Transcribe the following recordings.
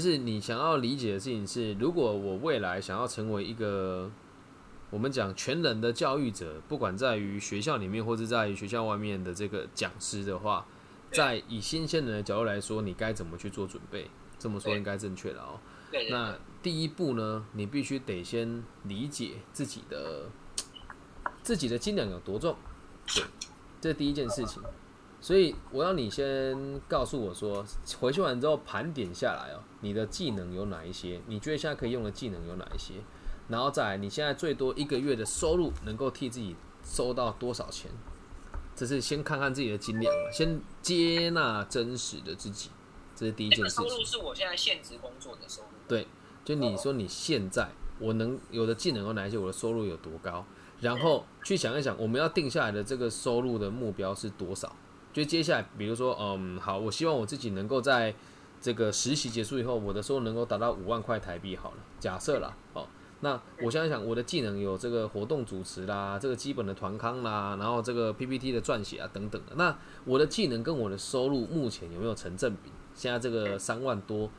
就是你想要理解的事情是，如果我未来想要成为一个我们讲全人的教育者，不管在于学校里面或者在于学校外面的这个讲师的话，在以新鲜人的角度来说，你该怎么去做准备？这么说应该正确了哦。那第一步呢，你必须得先理解自己的自己的斤两有多重，对，这是第一件事情。所以我要你先告诉我说，回去完之后盘点下来哦，你的技能有哪一些？你觉得现在可以用的技能有哪一些？然后再来，你现在最多一个月的收入能够替自己收到多少钱？这是先看看自己的斤两嘛，先接纳真实的自己，这是第一件事情个收入。是我现在现职工作的收入。对，就你说你现在我能有的技能有哪一些，我的收入有多高，然后去想一想，我们要定下来的这个收入的目标是多少？就接下来，比如说，嗯，好，我希望我自己能够在这个实习结束以后，我的收入能够达到五万块台币。好了，假设啦，哦，那我想想，我的技能有这个活动主持啦，这个基本的团康啦，然后这个 PPT 的撰写啊等等的。那我的技能跟我的收入目前有没有成正比？现在这个三万多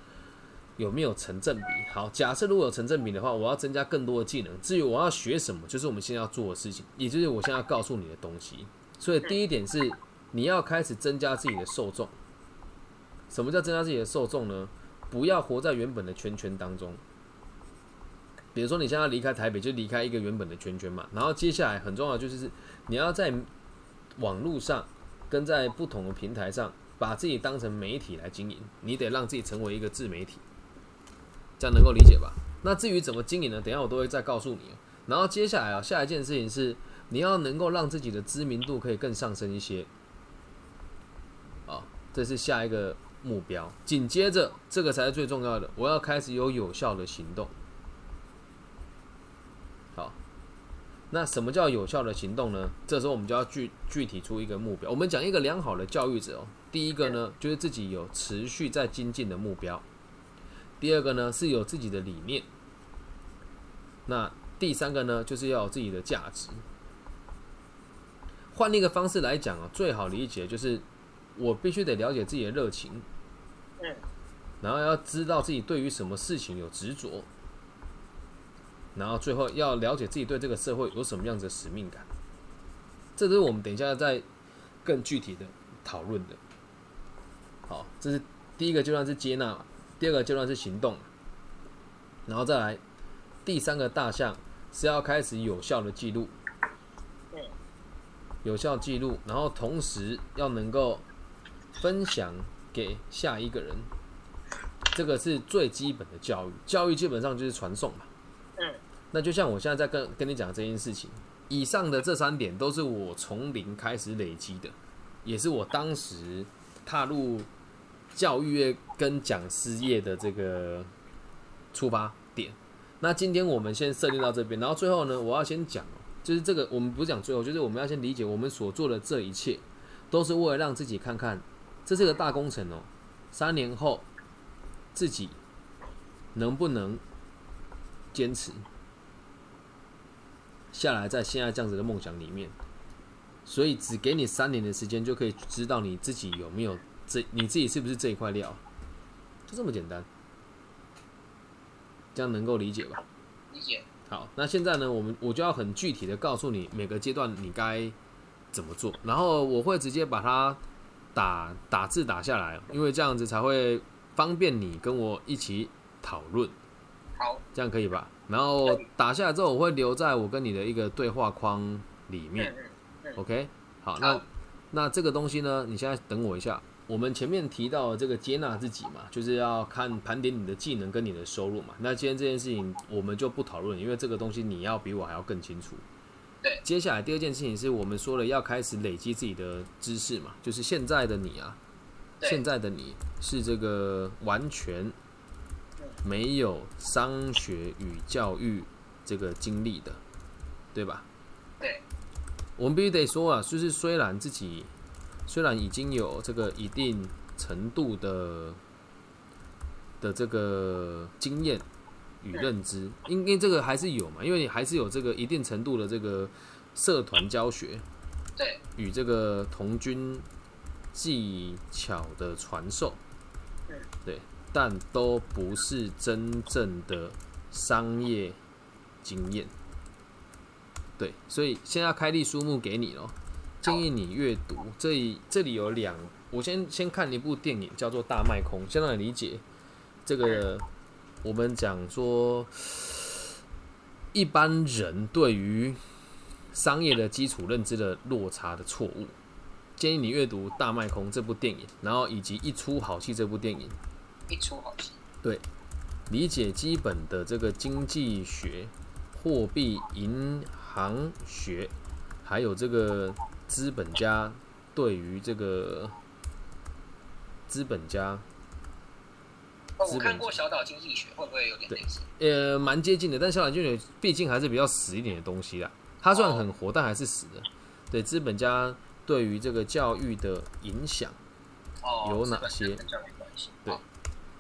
有没有成正比？好，假设如果有成正比的话，我要增加更多的技能。至于我要学什么，就是我们现在要做的事情，也就是我现在要告诉你的东西。所以第一点是你要开始增加自己的受众。什么叫增加自己的受众呢？不要活在原本的圈圈当中。比如说你现在离开台北，就离开一个原本的圈圈嘛。然后接下来很重要就是你要在网络上跟在不同的平台上，把自己当成媒体来经营。你得让自己成为一个自媒体，这样能够理解吧？那至于怎么经营呢？等下我都会再告诉你。然后接下来啊，下一件事情是你要能够让自己的知名度可以更上升一些。啊，这是下一个目标。紧接着，这个才是最重要的，我要开始有有效的行动。好，那什么叫有效的行动呢？这时候我们就要具具体出一个目标。我们讲一个良好的教育者哦，第一个呢就是自己有持续在精进的目标，第二个呢是有自己的理念，那第三个呢就是要有自己的价值。换另一个方式来讲啊，最好理解就是我必须得了解自己的热情，嗯，然后要知道自己对于什么事情有执着，然后最后要了解自己对这个社会有什么样子的使命感。这都是我们等一下再更具体的讨论的。好，这是第一个阶段是接纳，第二个阶段是行动，然后再来第三个大项是要开始有效的记录。嗯有效记录，然后同时要能够分享给下一个人，这个是最基本的教育。教育基本上就是传送嘛。嗯，那就像我现在在跟跟你讲这件事情，以上的这三点都是我从零开始累积的，也是我当时踏入教育业跟讲师业的这个出发点。那今天我们先设定到这边，然后最后呢，我要先讲哦，就是这个我们不是讲最后，就是我们要先理解我们所做的这一切，都是为了让自己看看，这是个大工程哦，三年后自己能不能坚持下来，在现在这样子的梦想里面，所以只给你三年的时间，就可以知道你自己有没有这你自己是不是这一块料，就这么简单，这样能够理解吧？理解。好，那现在呢，我们我就要很具体的告诉你每个阶段你该怎么做，然后我会直接把它打打字打下来，因为这样子才会方便你跟我一起讨论，好，这样可以吧？然后打下来之后，我会留在我跟你的一个对话框里面，OK？好，那好那这个东西呢，你现在等我一下。我们前面提到的这个接纳自己嘛，就是要看盘点你的技能跟你的收入嘛。那今天这件事情我们就不讨论，因为这个东西你要比我还要更清楚。对。接下来第二件事情是我们说了要开始累积自己的知识嘛，就是现在的你啊，现在的你是这个完全没有商学与教育这个经历的，对吧？对，我们必须得说啊，就是虽然自己虽然已经有这个一定程度的的这个经验与认知，因为这个还是有嘛，因为你还是有这个一定程度的这个社团教学对，与这个童军技巧的传授嗯，对，但都不是真正的商业经验。对，所以现在开立书目给你咯，建议你阅读。这里这里有两，我先先看一部电影，叫做《大卖空》，先让你理解这个。我们讲说，一般人对于商业的基础认知的落差的错误。建议你阅读《大卖空》这部电影，然后以及《一出好戏》这部电影。一出好戏。对，理解基本的这个经济学、货币、银行学，还有这个资本家对于这个资本家。我看过《小岛经济学》，会不会有点类似？呃，蛮接近的，但《小岛经济学》毕竟还是比较死一点的东西啦。它虽然很活，但还是死的。对，资本家。对于这个教育的影响有哪些？对，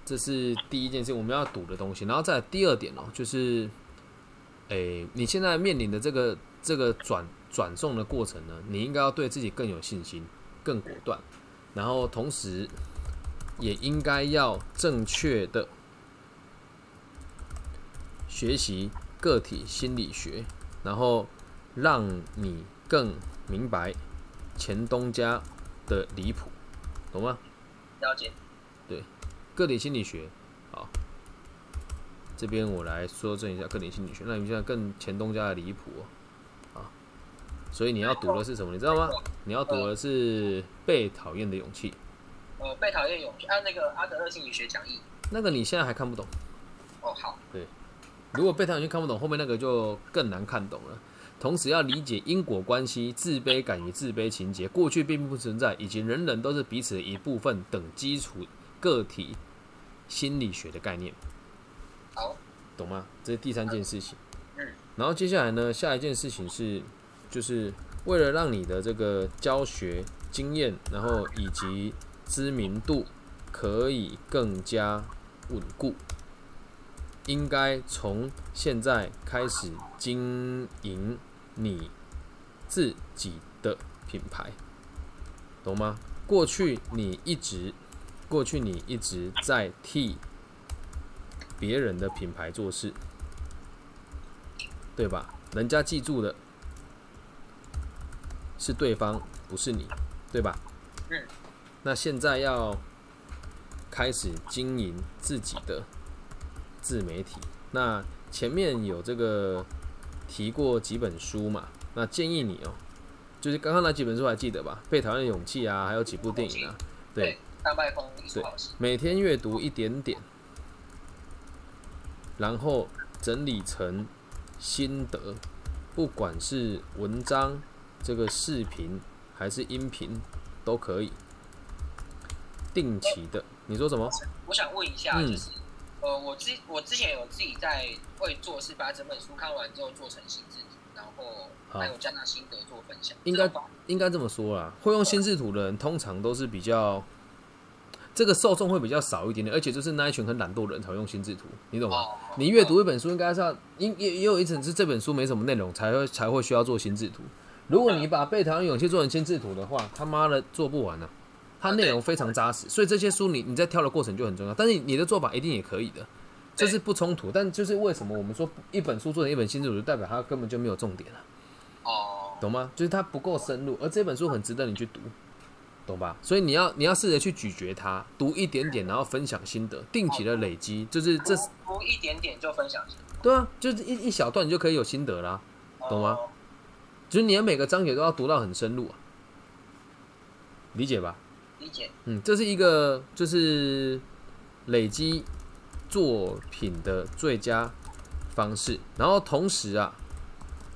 这是第一件事我们要赌的东西。然后再第二点哦，就是，诶，你现在面临的这个这个转转送的过程呢，你应该要对自己更有信心，更果断，然后同时也应该要正确的学习个体心理学，然后让你更明白。前东家的离谱，懂吗？了解。对，个体心理学，好，这边我来说正一下个体心理学。那你们现在更前东家的离谱啊，所以你要读的是什么？你知道吗？你要读的是被讨厌的勇气。呃，被讨厌勇气，按那个阿德勒心理学讲义。那个你现在还看不懂？哦，好。对，如果被讨厌看不懂，后面那个就更难看懂了。同时要理解因果关系、自卑感与自卑情节，过去并不存在，以及人人都是彼此的一部分等基础个体心理学的概念。好，懂吗？这是第三件事情。嗯。然后接下来呢，下一件事情是，就是为了让你的这个教学经验，然后以及知名度可以更加稳固。应该从现在开始经营。你自己的品牌，懂吗？过去你一直，过去你一直在替别人的品牌做事，对吧？人家记住的是对方，不是你，对吧？嗯。那现在要开始经营自己的自媒体，那前面有这个。提过几本书嘛？那建议你哦，就是刚刚那几本书还记得吧？被讨厌的勇气啊，还有几部电影啊，对，大麦风，对，每天阅读一点点，然后整理成心得，不管是文章、这个视频还是音频都可以，定期的。你说什么？我想问一下，就是。呃，我之我之前有自己在会做，是把整本书看完之后做成心智图，然后还有加纳心得做分享。应该应该这么说啦，会用心智图的人通常都是比较这个受众会比较少一点点，而且就是那一群很懒惰的人才用心智图，你懂吗？你阅读一本书应该是要，因也也有一层是这本书没什么内容才会才会需要做心智图。如果你把被讨厌勇气做成心智图的话，他妈的做不完呢。它内容非常扎实，所以这些书你你在挑的过程就很重要。但是你的做法一定也可以的，这是不冲突。但就是为什么我们说一本书做成一本新书，就代表它根本就没有重点了。哦，懂吗？就是它不够深入，而这本书很值得你去读，懂吧？所以你要你要试着去咀嚼它，读一点点，然后分享心得，定期的累积，就是这读一点点就分享心得。对啊，就是一一小段你就可以有心得啦，懂吗？就是你的每个章节都要读到很深入啊，理解吧？理解，嗯，这是一个就是累积作品的最佳方式。然后同时啊，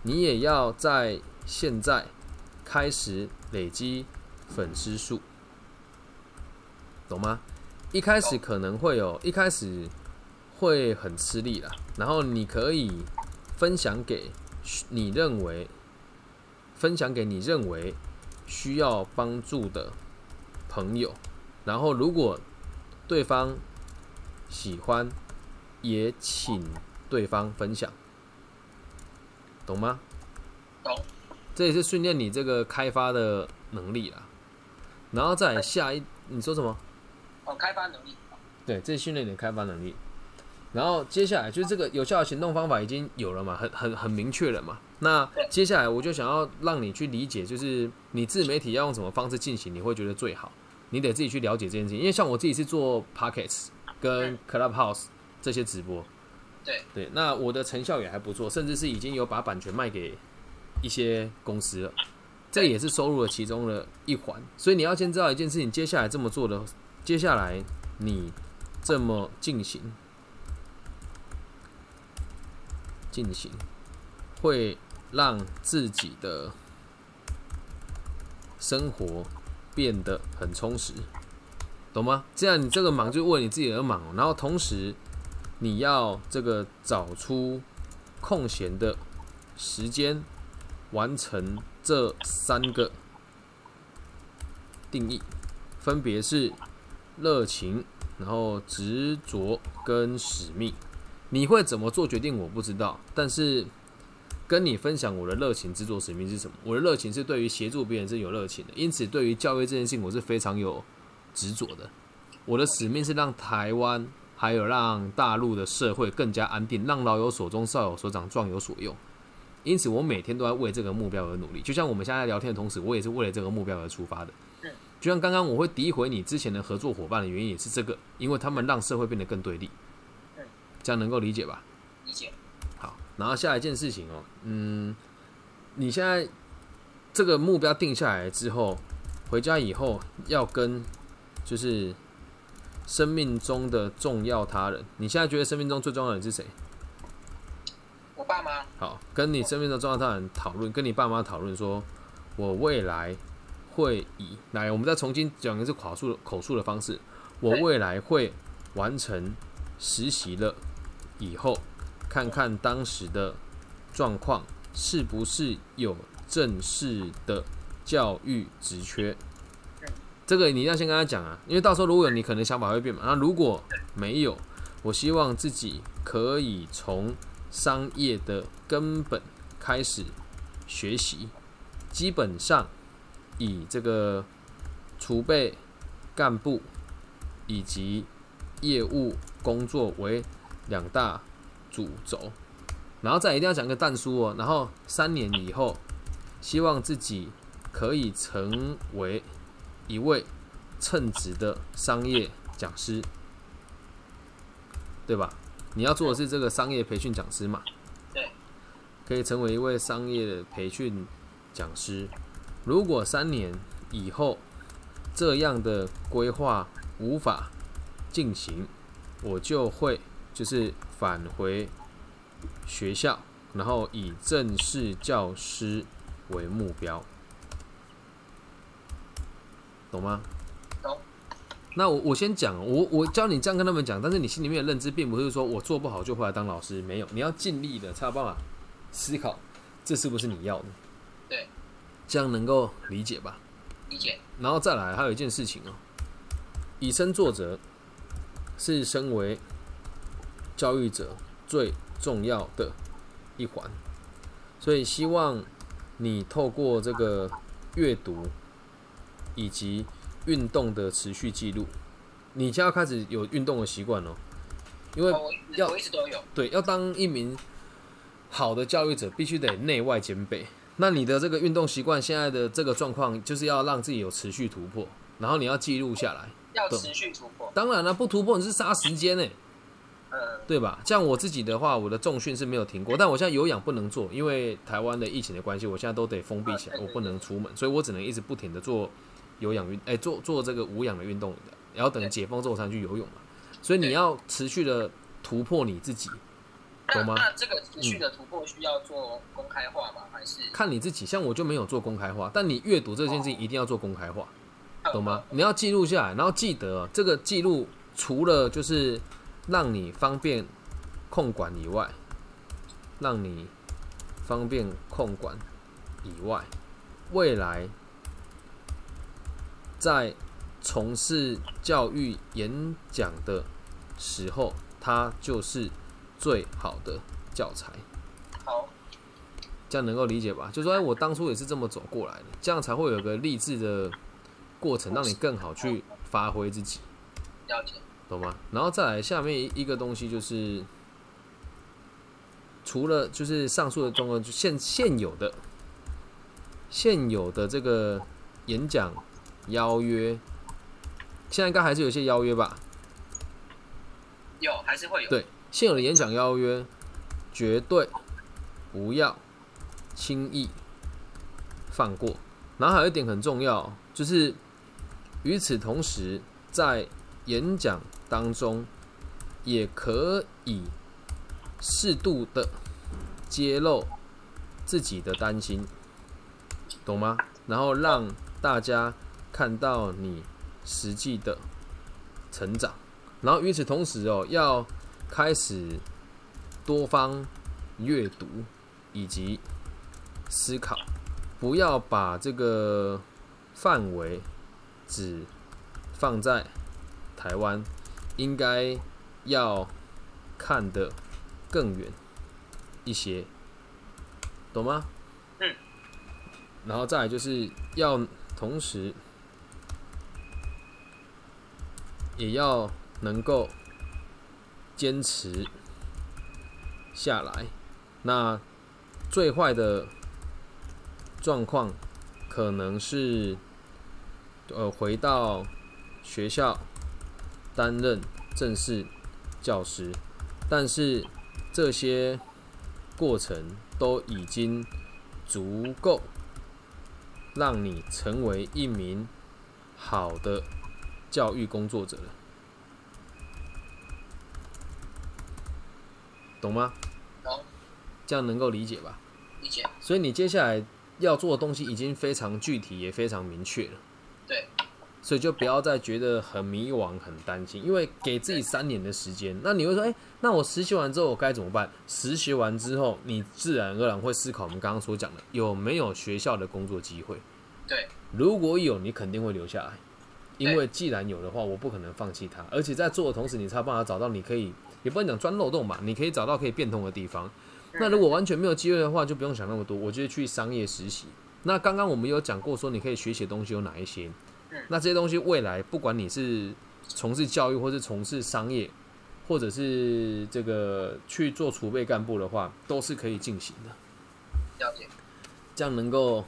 你也要在现在开始累积粉丝数，懂吗？一开始可能会有，一开始会很吃力啦。然后你可以分享给你认为分享给你认为需要帮助的。朋友，然后如果对方喜欢，也请对方分享，懂吗？懂。这也是训练你这个开发的能力啦。然后再下一，你说什么？哦，开发能力。对，这训练你的开发能力。然后接下来就是这个有效的行动方法已经有了嘛，很很很明确了嘛。那接下来我就想要让你去理解，就是你自媒体要用什么方式进行，你会觉得最好。你得自己去了解这件事情，因为像我自己是做 pockets 跟 clubhouse 这些直播，对对，那我的成效也还不错，甚至是已经有把版权卖给一些公司了，这也是收入的其中的一环。所以你要先知道一件事情，接下来这么做的，接下来你这么进行。进行会让自己的生活变得很充实，懂吗？这样你这个忙就为你自己而忙，然后同时你要这个找出空闲的时间，完成这三个定义，分别是热情，然后执着跟使命。你会怎么做决定？我不知道，但是跟你分享我的热情、制作使命是什么？我的热情是对于协助别人是有热情的，因此对于教育这件事情，我是非常有执着的。我的使命是让台湾还有让大陆的社会更加安定，让老有所终，少有所长，壮有所用。因此，我每天都在为这个目标而努力。就像我们现在聊天的同时，我也是为了这个目标而出发的。就像刚刚我会诋毁你之前的合作伙伴的原因也是这个，因为他们让社会变得更对立。这样能够理解吧？理解。好，然后下一件事情哦，嗯，你现在这个目标定下来之后，回家以后要跟就是生命中的重要他人，你现在觉得生命中最重要的人是谁？我爸妈。好，跟你生命中重要他人讨论，跟你爸妈讨论，说我未来会以来，我们再重新讲一次口述口述的方式，我未来会完成实习了。以后看看当时的状况是不是有正式的教育职缺。这个你要先跟他讲啊，因为到时候如果有你可能想法会变嘛。那如果没有，我希望自己可以从商业的根本开始学习，基本上以这个储备干部以及业务工作为。两大主轴，然后再一定要讲个淡书哦。然后三年以后，希望自己可以成为一位称职的商业讲师，对吧？你要做的是这个商业培训讲师嘛？对，可以成为一位商业的培训讲师。如果三年以后这样的规划无法进行，我就会。就是返回学校，然后以正式教师为目标，懂吗？懂。那我我先讲，我我教你这样跟他们讲，但是你心里面的认知并不是说我做不好就回来当老师，没有，你要尽力的才有办法思考这是不是你要的。对。这样能够理解吧？理解。然后再来，还有一件事情哦，以身作则是身为。教育者最重要的一环，所以希望你透过这个阅读以及运动的持续记录，你就要开始有运动的习惯哦。因为要我一直都有对，要当一名好的教育者，必须得内外兼备。那你的这个运动习惯现在的这个状况，就是要让自己有持续突破，然后你要记录下来，要持续突破。当然了，不突破你是杀时间呢。对吧？像我自己的话，我的重训是没有停过，但我现在有氧不能做，因为台湾的疫情的关系，我现在都得封闭起来，我不能出门，所以我只能一直不停的做有氧运，哎，做做这个无氧的运动，然后等解封之后才去游泳嘛。所以你要持续的突破你自己，懂吗？那这个持续的突破需要做公开化吗？还是看你自己？像我就没有做公开化，但你阅读这件事情一定要做公开化，懂吗？你要记录下来，然后记得这个记录除了就是。让你方便控管以外，让你方便控管以外，未来在从事教育演讲的时候，它就是最好的教材。好，这样能够理解吧？就说，哎，我当初也是这么走过来的，这样才会有个励志的过程，让你更好去发挥自己。了解。懂吗？然后再来下面一个东西就是，除了就是上述的状况，就现现有的现有的这个演讲邀约，现在应该还是有些邀约吧？有，还是会有。对，现有的演讲邀约，绝对不要轻易放过。然后还有一点很重要，就是与此同时，在演讲当中，也可以适度的揭露自己的担心，懂吗？然后让大家看到你实际的成长。然后与此同时哦，要开始多方阅读以及思考。不要把这个范围只放在台湾，应该要看得更远一些，懂吗？嗯。然后再来就是要同时也要能够坚持下来。那最坏的。状况可能是，呃，回到学校担任正式教师，但是这些过程都已经足够让你成为一名好的教育工作者了，懂吗？懂，这样能够理解吧？理解。所以你接下来。要做的东西已经非常具体，也非常明确了。对，所以就不要再觉得很迷惘、很担心，因为给自己三年的时间。那你会说，哎，那我实习完之后我该怎么办？实习完之后，你自然而然会思考我们刚刚所讲的有没有学校的工作机会。对，如果有，你肯定会留下来，因为既然有的话，我不可能放弃它。而且在做的同时，你才有办法找到你可以，也不能讲钻漏洞吧，你可以找到可以变通的地方。那如果完全没有机会的话，就不用想那么多。我觉得去商业实习。那刚刚我们有讲过，说你可以学习的东西有哪一些？那这些东西未来不管你是从事教育，或是从事商业，或者是这个去做储备干部的话，都是可以进行的。了解。这样能够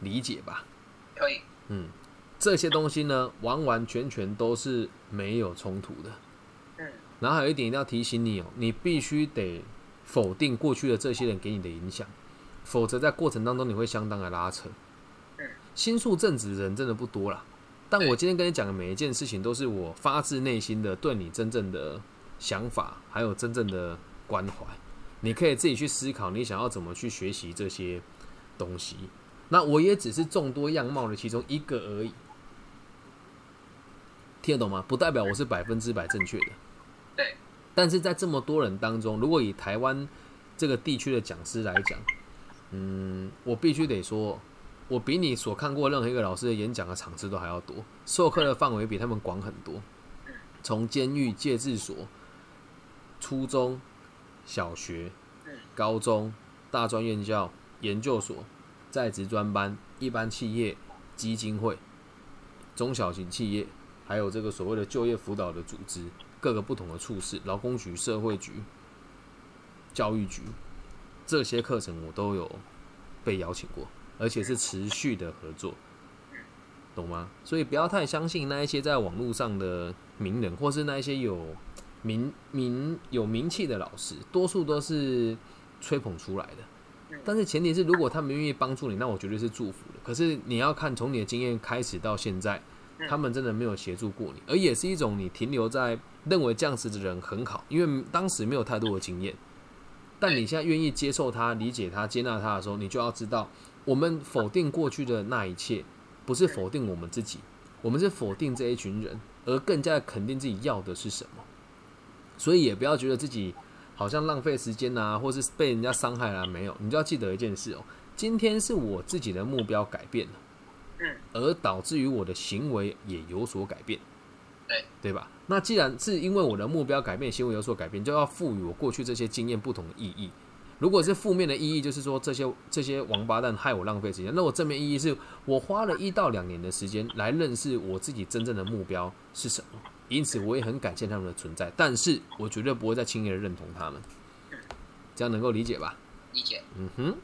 理解吧？可以。嗯，这些东西呢，完完全全都是没有冲突的。嗯。然后还有一点一定要提醒你哦，你必须得。否定过去的这些人给你的影响，否则在过程当中你会相当的拉扯。心术正直的人真的不多了，但我今天跟你讲的每一件事情，都是我发自内心的对你真正的想法，还有真正的关怀。你可以自己去思考，你想要怎么去学习这些东西。那我也只是众多样貌的其中一个而已，听得懂吗？不代表我是百分之百正确的。对。但是在这么多人当中，如果以台湾这个地区的讲师来讲，嗯，我必须得说，我比你所看过任何一个老师的演讲的场次都还要多，授课的范围比他们广很多。从监狱、戒治所、初中小学、高中、大专院校、研究所、在职专班、一般企业、基金会、中小型企业，还有这个所谓的就业辅导的组织。各个不同的处室，劳工局、社会局、教育局，这些课程我都有被邀请过，而且是持续的合作，懂吗？所以不要太相信那一些在网络上的名人，或是那一些有名名有名气的老师，多数都是吹捧出来的。但是前提是，如果他们愿意帮助你，那我绝对是祝福的。可是你要看从你的经验开始到现在。他们真的没有协助过你，而也是一种你停留在认为这样子的人很好，因为当时没有太多的经验。但你现在愿意接受他、理解他、接纳他的时候，你就要知道，我们否定过去的那一切，不是否定我们自己，我们是否定这一群人，而更加肯定自己要的是什么。所以也不要觉得自己好像浪费时间啊，或是被人家伤害了，没有。你就要记得一件事哦，今天是我自己的目标改变了。而导致于我的行为也有所改变，对对吧？那既然是因为我的目标改变，行为有所改变，就要赋予我过去这些经验不同的意义。如果是负面的意义，就是说这些这些王八蛋害我浪费时间。那我正面意义是我花了一到两年的时间来认识我自己真正的目标是什么，因此我也很感谢他们的存在，但是我绝对不会再轻易的认同他们。这样能够理解吧？理解。嗯哼。